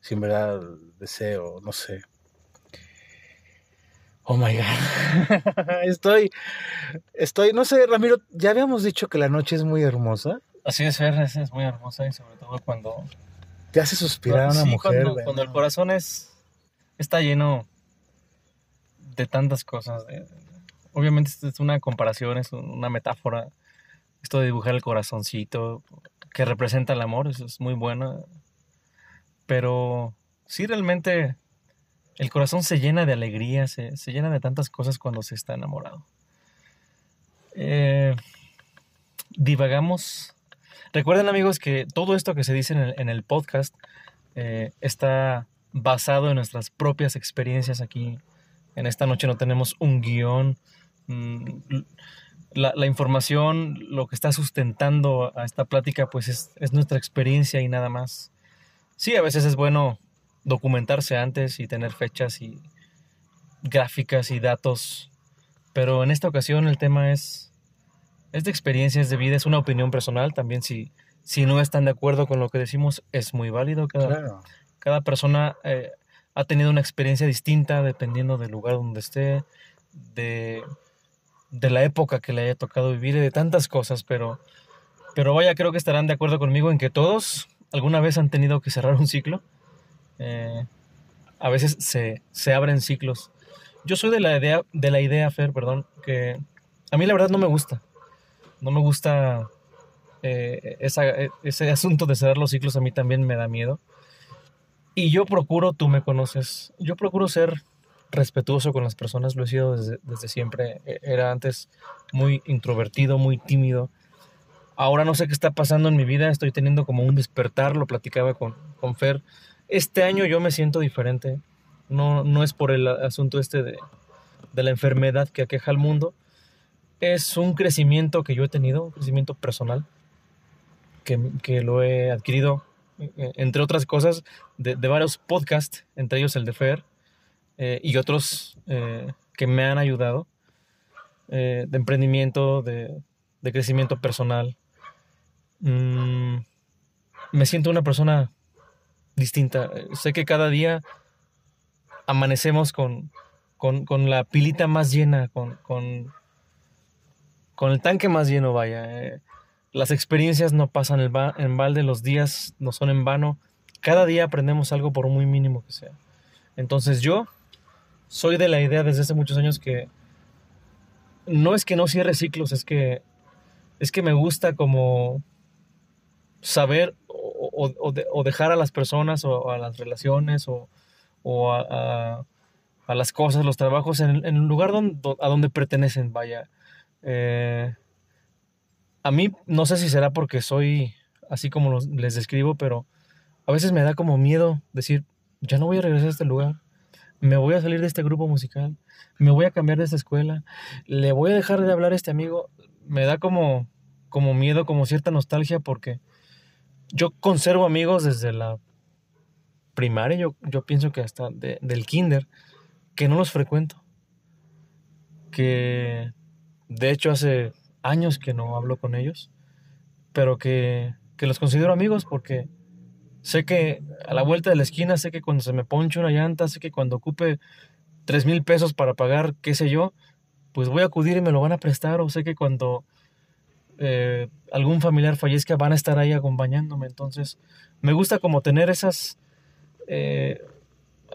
si en verdad deseo, no sé. Oh my God. estoy, estoy, no sé, Ramiro, ya habíamos dicho que la noche es muy hermosa. Así es, es muy hermosa y sobre todo cuando... Te hace suspirar a una mujer. Cuando, el corazón es, está lleno de tantas cosas. obviamente es una comparación, es una metáfora. Esto de dibujar el corazoncito que representa el amor, eso es muy bueno. Pero sí, realmente el corazón se llena de alegría, se, llena de tantas cosas cuando se está enamorado. Eh, divagamos. Recuerden amigos que todo esto que se dice en el, podcast eh, está basado en nuestras propias experiencias aquí. En esta noche no tenemos un guion. Mm, la, información, lo que está sustentando a esta plática, pues es, es nuestra experiencia y nada más. Sí, a veces es bueno documentarse antes y tener fechas y gráficas y datos. Pero en esta ocasión el tema es, es de experiencias de vida, es una opinión personal. También si, si no están de acuerdo con lo que decimos, es muy válido. Cada, cada persona eh, ha tenido una experiencia distinta dependiendo del lugar donde esté, de, de la época que le haya tocado vivir y de tantas cosas. Pero, pero vaya, creo que estarán de acuerdo conmigo en que todos alguna vez han tenido que cerrar un ciclo eh, a veces se, abren ciclos. Yo soy de la idea, de la idea, Fer, perdón, que a mí la verdad no me gusta. No me gusta eh, ese asunto de cerrar los ciclos, a mí también me da miedo. Y yo procuro, tú me conoces, yo procuro ser respetuoso con las personas, lo he sido desde, siempre. E, era antes muy introvertido, muy tímido. Ahora no sé qué está pasando en mi vida, estoy teniendo como un despertar, lo platicaba con, con Fer este año yo me siento diferente. No, no es por el asunto este de, la enfermedad que aqueja al mundo. Es un crecimiento que yo he tenido, un crecimiento personal, que, lo he adquirido, entre otras cosas, de, varios podcasts, entre ellos el de Fer, eh, y otros eh, que me han ayudado, de emprendimiento, de, crecimiento personal. Mm, me siento una persona distinta. Sé que cada día amanecemos con, con, la pilita más llena, con, con, el tanque más lleno, vaya. Las experiencias no pasan en balde, los días no son en vano. Cada día aprendemos algo por muy mínimo que sea. Entonces yo soy de la idea desde hace muchos años que no es que no cierre ciclos, es que es que me gusta como saber o, dejar a las personas o a las relaciones o, a, las cosas, los trabajos en, en el lugar donde, a donde pertenecen, vaya. Eh, a mí no sé si será porque soy así como les describo, pero a veces me da como miedo decir, ya no voy a regresar a este lugar, me voy a salir de este grupo musical, me voy a cambiar de esta escuela, le voy a dejar de hablar a este amigo. Me da como, como miedo, como cierta nostalgia porque yo conservo amigos desde la primaria, yo, yo pienso que hasta del kinder, que no los frecuento. Que de hecho hace años que no hablo con ellos, pero que, que los considero amigos porque sé que a la vuelta de la esquina, sé que cuando se me ponche una llanta, sé que cuando ocupe tres mil pesos para pagar, qué sé yo, pues voy a acudir y me lo van a prestar, o sé que cuando eh, algún familiar fallezca van a estar ahí acompañándome. Entonces, me gusta como tener esas... Eh,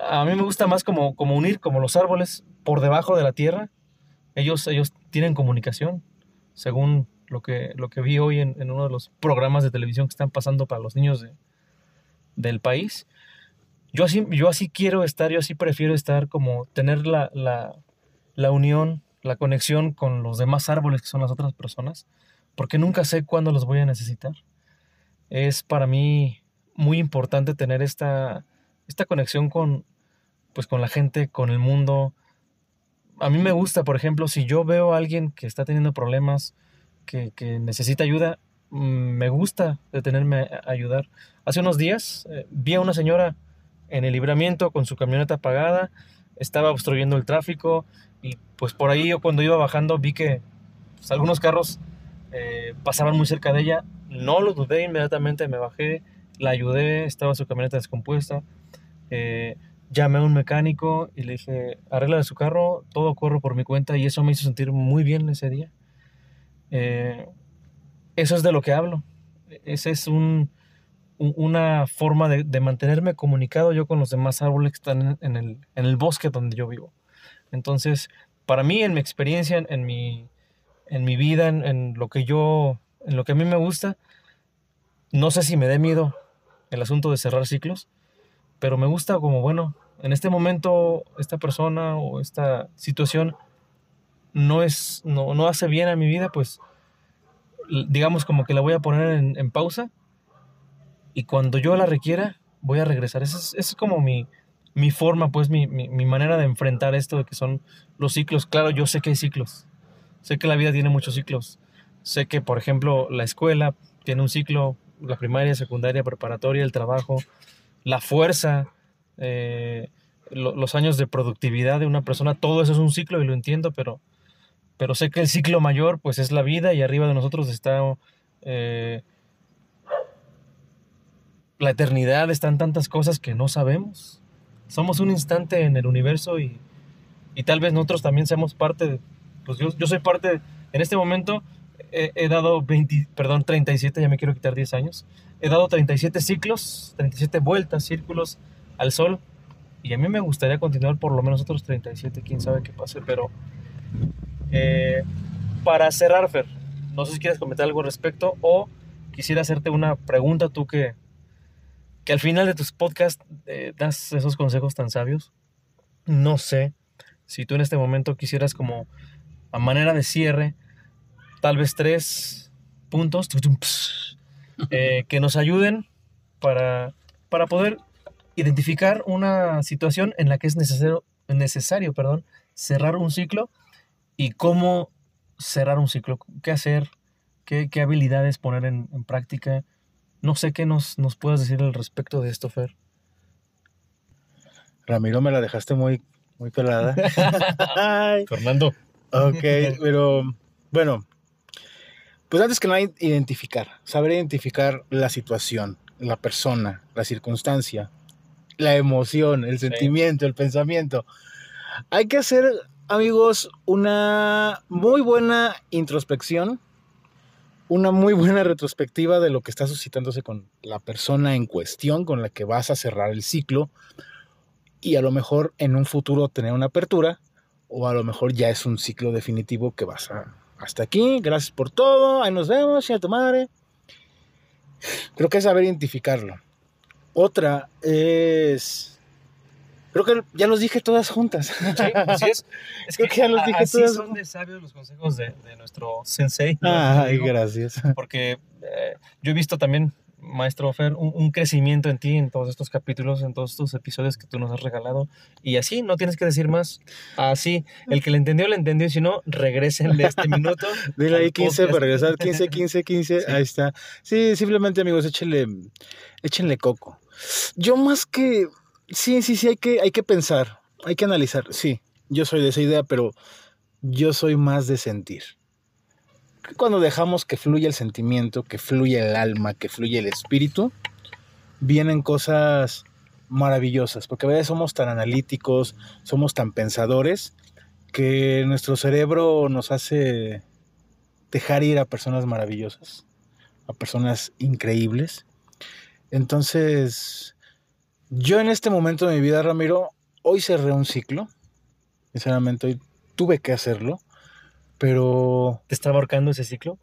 a mí me gusta más como, como unir como los árboles por debajo de la tierra. Ellos, ellos tienen comunicación, según lo que, lo que vi hoy en, uno de los programas de televisión que están pasando para los niños de, del país. Yo así, yo así quiero estar, yo así prefiero estar como tener la, la, la unión, la conexión con los demás árboles que son las otras personas, porque nunca sé cuándo los voy a necesitar. Es para mí muy importante tener esta, esta conexión con, pues, con la gente, con el mundo. A mí me gusta, por ejemplo, si yo veo a alguien que está teniendo problemas, que, que necesita ayuda, mm, me gusta detenerme a ayudar. Hace unos días eh, vi a una señora en el libramiento con su camioneta apagada, estaba obstruyendo el tráfico y pues por ahí yo cuando iba bajando vi que pues, algunos carros eh, pasaban muy cerca de ella, no lo dudé inmediatamente, me bajé, la ayudé, estaba su camioneta descompuesta, eh, llamé a un mecánico y le dije, arregla su carro, todo corro por mi cuenta y eso me hizo sentir muy bien ese día. eso es de lo que hablo. Ese es un, una forma de, mantenerme comunicado yo con los demás árboles que están en el, en el bosque donde yo vivo. Entonces, para mí, en mi experiencia, en, mi, en mi vida, en, lo que yo, en lo que a mí me gusta, no sé si me dé miedo el asunto de cerrar ciclos, pero me gusta como, bueno, en este momento esta persona o esta situación no, es, no, no hace bien a mi vida, pues digamos como que la voy a poner en, pausa y cuando yo la requiera, voy a regresar. Esa es, como mi, mi forma, pues mi, mi, manera de enfrentar esto de que son los ciclos. Claro, yo sé que hay ciclos. Sé que la vida tiene muchos ciclos. Sé que, por ejemplo, la escuela tiene un ciclo, la primaria, secundaria, preparatoria, el trabajo, la fuerza, eh, los años de productividad de una persona, todo eso es un ciclo y lo entiendo, pero, pero sé que el ciclo mayor pues es la vida y arriba de nosotros está eh, la eternidad están tantas cosas que no sabemos. Somos un instante en el universo y, tal vez nosotros también seamos parte, pues yo, yo soy parte, en este momento he, dado 20, perdón, 37, ya me quiero quitar 10 años, he dado 37 ciclos, 37 vueltas, círculos al sol y a mí me gustaría continuar por lo menos otros 37, quién sabe qué pase, pero eh, para cerrar, Fer, no sé si quieres comentar algo al respecto o quisiera hacerte una pregunta tú que que al final de tus podcasts eh, das esos consejos tan sabios. No sé si tú en este momento quisieras como a manera de cierre, tal vez tres puntos eh, que nos ayuden para, para poder identificar una situación en la que es necesario, necesario perdón, cerrar un ciclo y cómo cerrar un ciclo, qué hacer, qué, qué habilidades poner en, en práctica no sé qué nos, nos puedas decir al respecto de esto, Fer. Ramiro, me la dejaste muy, muy pelada. Fernando. Ok, pero bueno, pues antes que nada, identificar, saber identificar la situación, la persona, la circunstancia, la emoción, el sentimiento, el pensamiento. Hay que hacer, amigos, una muy buena introspección una muy buena retrospectiva de lo que está suscitándose con la persona en cuestión con la que vas a cerrar el ciclo y a lo mejor en un futuro tener una apertura o a lo mejor ya es un ciclo definitivo que vas a hasta aquí, gracias por todo, ahí nos vemos, a tu madre. Creo que es saber identificarlo. Otra es Creo que ya los dije todas juntas. Sí, así es. Es que, ya los dije así todas. son de sabios los consejos de, de nuestro sensei. Ay, gracias. Porque eh, yo he visto también maestro Fer, un, un, crecimiento en ti en todos estos capítulos, en todos estos episodios que tú nos has regalado. Y así, no tienes que decir más. Así, el que le entendió, le entendió. Y si no, regresen de este minuto. Dile ahí 15 para regresar. 15, 15, 15. Ahí está. Sí, simplemente, amigos, échenle, échenle coco. Yo más que... Sí, sí, sí, hay que, hay que pensar, hay que analizar. Sí, yo soy de esa idea, pero yo soy más de sentir cuando dejamos que fluya el sentimiento, que fluya el alma, que fluya el espíritu, vienen cosas maravillosas, porque a veces somos tan analíticos, somos tan pensadores, que nuestro cerebro nos hace dejar ir a personas maravillosas, a personas increíbles. Entonces, yo en este momento de mi vida, Ramiro, hoy cerré un ciclo, sinceramente hoy tuve que hacerlo, pero... ¿Te estaba ahorcando ese ciclo?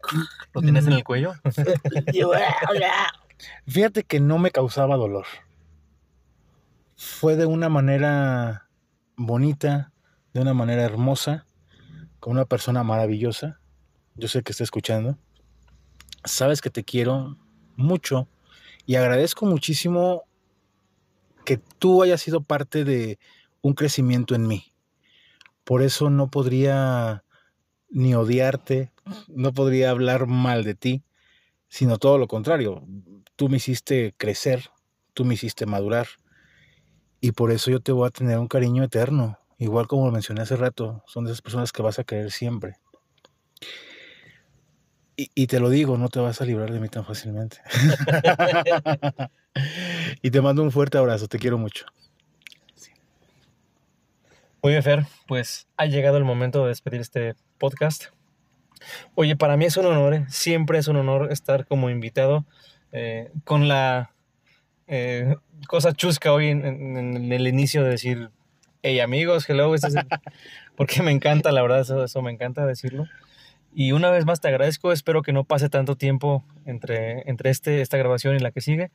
¿Lo tienes en el cuello? Fíjate que no me causaba dolor. Fue de una manera bonita, de una manera hermosa, con una persona maravillosa. Yo sé que está escuchando. Sabes que te quiero mucho y agradezco muchísimo que tú hayas sido parte de un crecimiento en mí. Por eso no podría ni odiarte, no podría hablar mal de ti, sino todo lo contrario. Tú me hiciste crecer, tú me hiciste madurar y por eso yo te voy a tener un cariño eterno. Igual como lo mencioné hace rato, son de esas personas que vas a querer siempre. Y, te lo digo, no te vas a librar de mí tan fácilmente. y te mando un fuerte abrazo, te quiero mucho. Muy bien, Fer, pues ha llegado el momento de despedir este podcast. Oye, para mí es un honor, ¿eh? siempre es un honor estar como invitado eh, con la eh, cosa chusca hoy en, el inicio de decir, hey amigos, hello, este porque me encanta, la verdad, eso, eso me encanta decirlo. Y una vez más te agradezco, espero que no pase tanto tiempo entre, entre este, esta grabación y la que sigue.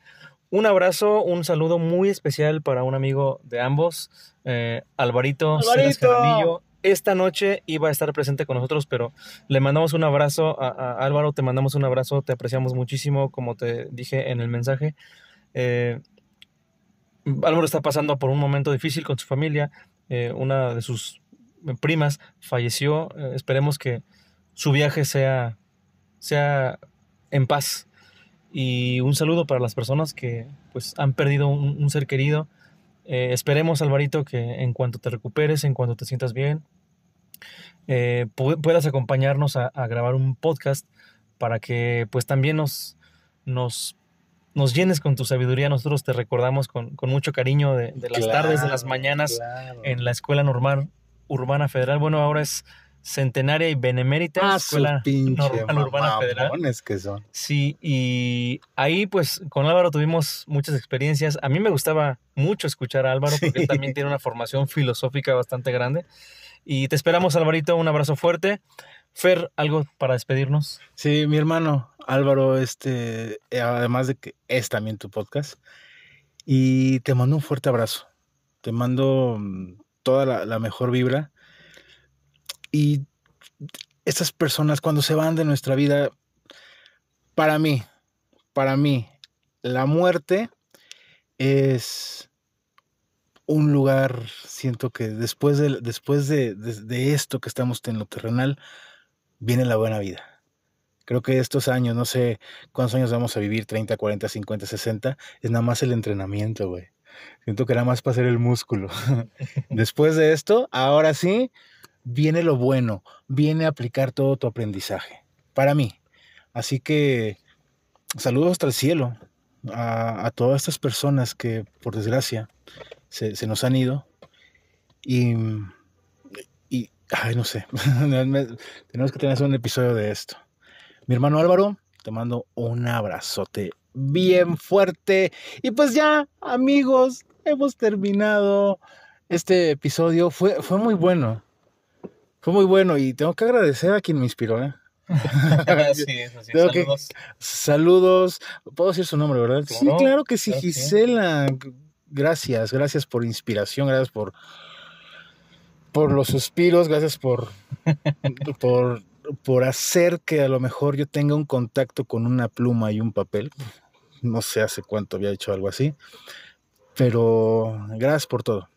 Un abrazo, un saludo muy especial para un amigo de ambos, Alvarito, Alvarito esta noche iba a estar presente con nosotros, pero le mandamos un abrazo a, Álvaro, te mandamos un abrazo, te apreciamos muchísimo, como te dije en el mensaje. Eh, Álvaro está pasando por un momento difícil con su familia, eh, una de sus primas falleció, eh, esperemos que su viaje sea, sea en paz. Y un saludo para las personas que pues, han perdido un ser querido esperemos, Alvarito, que en cuanto te recuperes, en cuanto te sientas bien, eh, puedas acompañarnos a, grabar un podcast para que pues también nos, nos, nos llenes con tu sabiduría. Nosotros te recordamos con, mucho cariño de, las tardes, de las mañanas en la Escuela Normal Urbana Federal. Bueno, ahora es Centenaria y Benemérita ah, Escuela Normal Urbana Federal. que son. Sí, y ahí pues con Álvaro tuvimos muchas experiencias. A mí me gustaba mucho escuchar a Álvaro porque también tiene una formación filosófica bastante grande. Y te esperamos, Alvarito, un abrazo fuerte. Fer, ¿algo para despedirnos? Sí, mi hermano Álvaro, este, eh, además de que es también tu podcast, y te mando un fuerte abrazo. Te mando mm, toda la mejor vibra y estas personas cuando se van de nuestra vida, para mí, para mí, la muerte es un lugar, siento que después de, después de, esto que estamos en lo terrenal, viene la buena vida. Creo que estos años, no sé cuántos años vamos a vivir, 30, 40, 50, 60, es nada más el entrenamiento, güey. Siento que nada más para hacer el músculo. Después de esto, ahora sí, viene lo bueno, viene a aplicar todo tu aprendizaje, para mí. Así que saludos hasta el cielo a, todas estas personas que por desgracia se, nos han ido y, y ay, no sé, tenemos que tener un episodio de esto. Mi hermano Álvaro, te mando un abrazote bien fuerte. Y pues ya, amigos, hemos terminado este episodio. Fue, fue muy bueno. Fue muy bueno y tengo que agradecer a quien me inspiró, ¿eh? sí, eso sí. saludos. saludos. Puedo decir su nombre, ¿verdad? sí, claro que sí, Gisela. Gracias, gracias por inspiración, gracias por por los suspiros, gracias por, por, por hacer que a lo mejor yo tenga un contacto con una pluma y un papel. no sé hace cuánto había hecho algo así. Pero gracias por todo.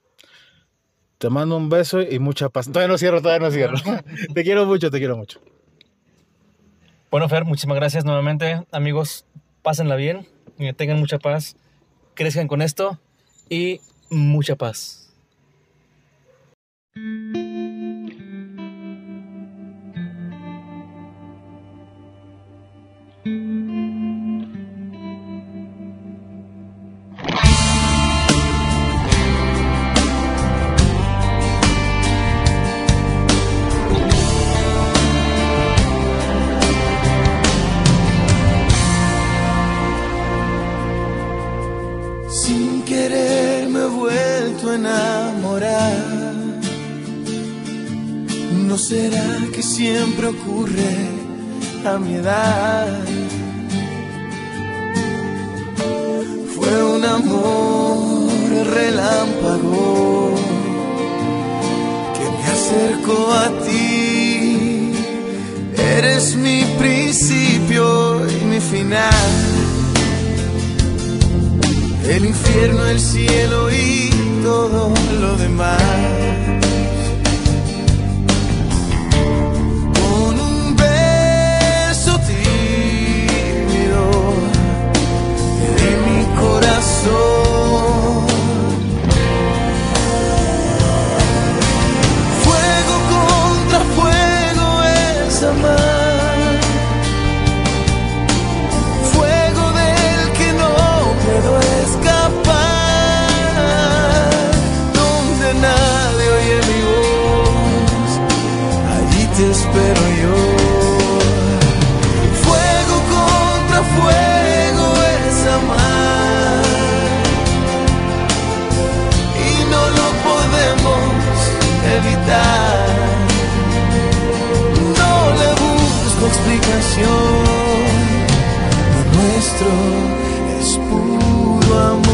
Te mando un beso y mucha paz. Todavía no cierro, todavía no cierro. te quiero mucho, te quiero mucho. Bueno, Fer, muchísimas gracias nuevamente. Amigos, pásenla bien, tengan mucha paz, crezcan con esto y mucha paz. Será que siempre ocurre a mi edad? Fue un amor relámpago que me acercó a ti. Eres mi principio y mi final. El infierno, el cielo y todo lo demás. soul Lo nuestro es puro amor.